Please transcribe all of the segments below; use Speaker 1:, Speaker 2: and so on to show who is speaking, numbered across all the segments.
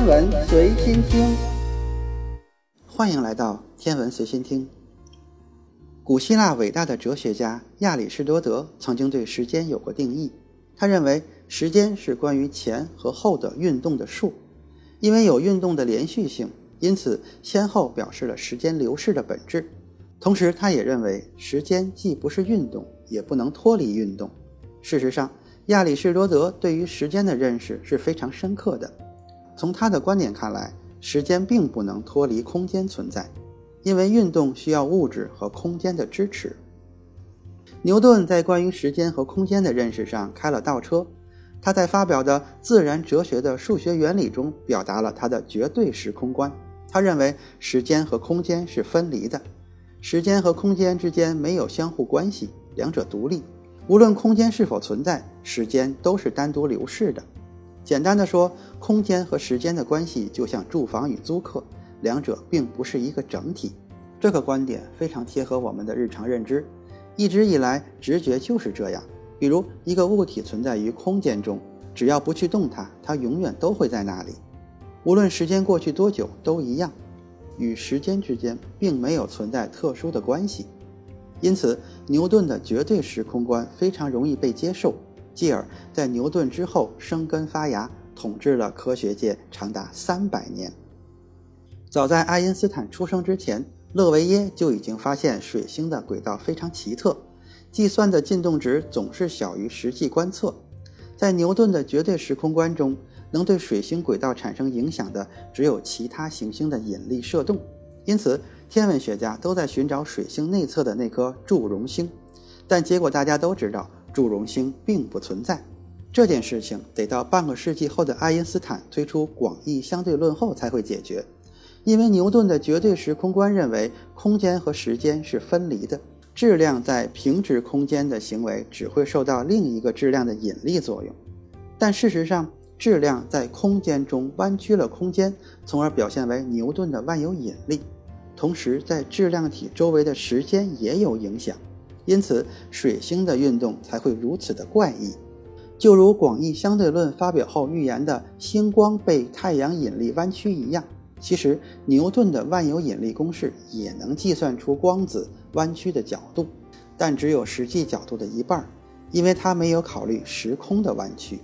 Speaker 1: 天文随心听，
Speaker 2: 欢迎来到天文随心听。古希腊伟大的哲学家亚里士多德曾经对时间有过定义，他认为时间是关于前和后的运动的数，因为有运动的连续性，因此先后表示了时间流逝的本质。同时，他也认为时间既不是运动，也不能脱离运动。事实上，亚里士多德对于时间的认识是非常深刻的。从他的观点看来，时间并不能脱离空间存在，因为运动需要物质和空间的支持。牛顿在关于时间和空间的认识上开了倒车，他在发表的《自然哲学的数学原理》中表达了他的绝对时空观。他认为时间和空间是分离的，时间和空间之间没有相互关系，两者独立。无论空间是否存在，时间都是单独流逝的。简单的说，空间和时间的关系就像住房与租客，两者并不是一个整体。这个观点非常贴合我们的日常认知。一直以来，直觉就是这样。比如，一个物体存在于空间中，只要不去动它，它永远都会在那里。无论时间过去多久，都一样。与时间之间并没有存在特殊的关系。因此，牛顿的绝对时空观非常容易被接受，继而在牛顿之后生根发芽，统治了科学界长达三百年。早在爱因斯坦出生之前，勒维耶就已经发现水星的轨道非常奇特，计算的进动值总是小于实际观测。在牛顿的绝对时空观中，能对水星轨道产生影响的只有其他行星的引力射动，因此。天文学家都在寻找水星内侧的那颗祝融星，但结果大家都知道，祝融星并不存在。这件事情得到半个世纪后的爱因斯坦推出广义相对论后才会解决。因为牛顿的绝对时空观认为，空间和时间是分离的，质量在平直空间的行为只会受到另一个质量的引力作用。但事实上，质量在空间中弯曲了空间，从而表现为牛顿的万有引力。同时，在质量体周围的时间也有影响，因此水星的运动才会如此的怪异。就如广义相对论发表后预言的星光被太阳引力弯曲一样，其实牛顿的万有引力公式也能计算出光子弯曲的角度，但只有实际角度的一半，因为它没有考虑时空的弯曲。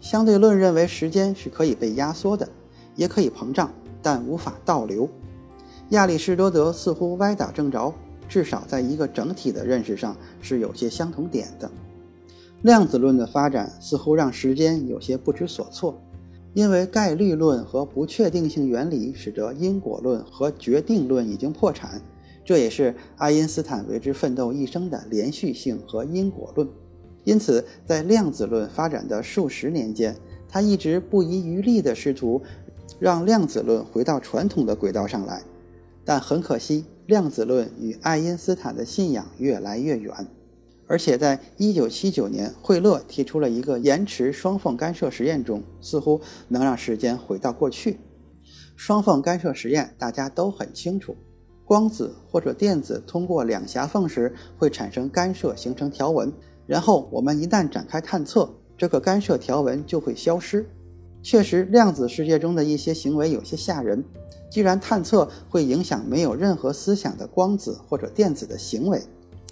Speaker 2: 相对论认为时间是可以被压缩的，也可以膨胀，但无法倒流。亚里士多德似乎歪打正着，至少在一个整体的认识上是有些相同点的。量子论的发展似乎让时间有些不知所措，因为概率论和不确定性原理使得因果论和决定论已经破产，这也是爱因斯坦为之奋斗一生的连续性和因果论。因此，在量子论发展的数十年间，他一直不遗余力地试图让量子论回到传统的轨道上来。但很可惜，量子论与爱因斯坦的信仰越来越远，而且在1979年，惠勒提出了一个延迟双缝干涉实验中，似乎能让时间回到过去。双缝干涉实验大家都很清楚，光子或者电子通过两狭缝时会产生干涉，形成条纹，然后我们一旦展开探测，这个干涉条纹就会消失。确实，量子世界中的一些行为有些吓人。既然探测会影响没有任何思想的光子或者电子的行为，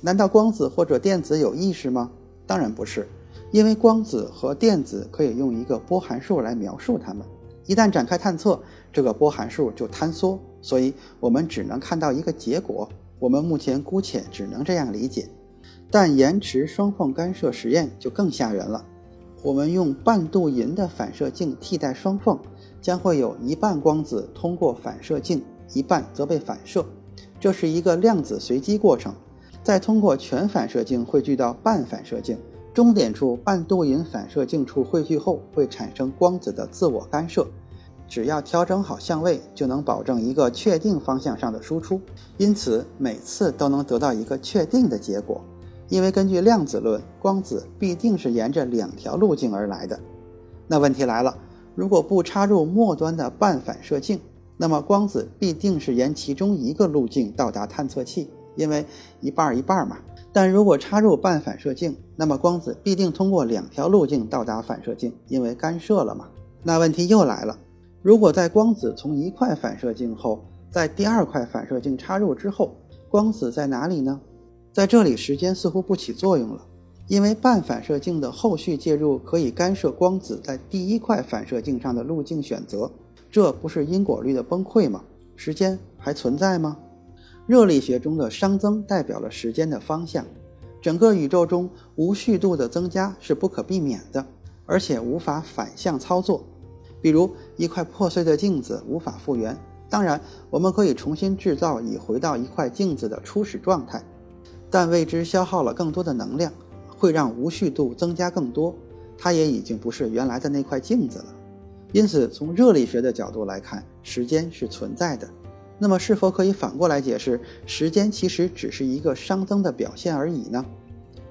Speaker 2: 难道光子或者电子有意识吗？当然不是，因为光子和电子可以用一个波函数来描述它们。一旦展开探测，这个波函数就坍缩，所以我们只能看到一个结果。我们目前姑且只能这样理解。但延迟双缝干涉实验就更吓人了。我们用半镀银的反射镜替代双缝。将会有一半光子通过反射镜，一半则被反射，这是一个量子随机过程。再通过全反射镜汇聚到半反射镜，终点处半镀银反射镜处汇聚后，会产生光子的自我干涉。只要调整好相位，就能保证一个确定方向上的输出。因此，每次都能得到一个确定的结果。因为根据量子论，光子必定是沿着两条路径而来的。那问题来了。如果不插入末端的半反射镜，那么光子必定是沿其中一个路径到达探测器，因为一半一半嘛。但如果插入半反射镜，那么光子必定通过两条路径到达反射镜，因为干涉了嘛。那问题又来了，如果在光子从一块反射镜后，在第二块反射镜插入之后，光子在哪里呢？在这里，时间似乎不起作用了，因为半反射镜的后续介入可以干涉光子在第一块反射镜上的路径选择。这不是因果律的崩溃吗？时间还存在吗？热力学中的熵增代表了时间的方向。整个宇宙中无序度的增加是不可避免的，而且无法反向操作。比如一块破碎的镜子无法复原，当然我们可以重新制造以回到一块镜子的初始状态，但为之消耗了更多的能量，会让无序度增加更多。它也已经不是原来的那块镜子了。因此，从热力学的角度来看，时间是存在的。那么，是否可以反过来解释，时间其实只是一个熵增的表现而已呢？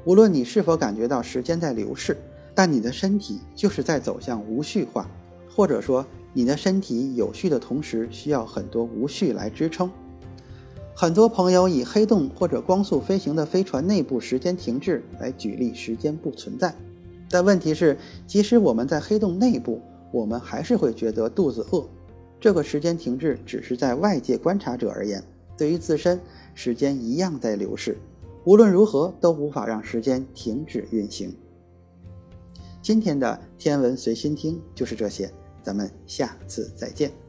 Speaker 2: 无论你是否感觉到时间在流逝，但你的身体就是在走向无序化，或者说，你的身体有序的同时，需要很多无序来支撑。很多朋友以黑洞或者光速飞行的飞船内部时间停滞来举例时间不存在，但问题是，即使我们在黑洞内部，我们还是会觉得肚子饿，这个时间停滞只是在外界观察者而言，对于自身，时间一样在流逝。无论如何，都无法让时间停止运行。今天的天文随心听就是这些，咱们下次再见。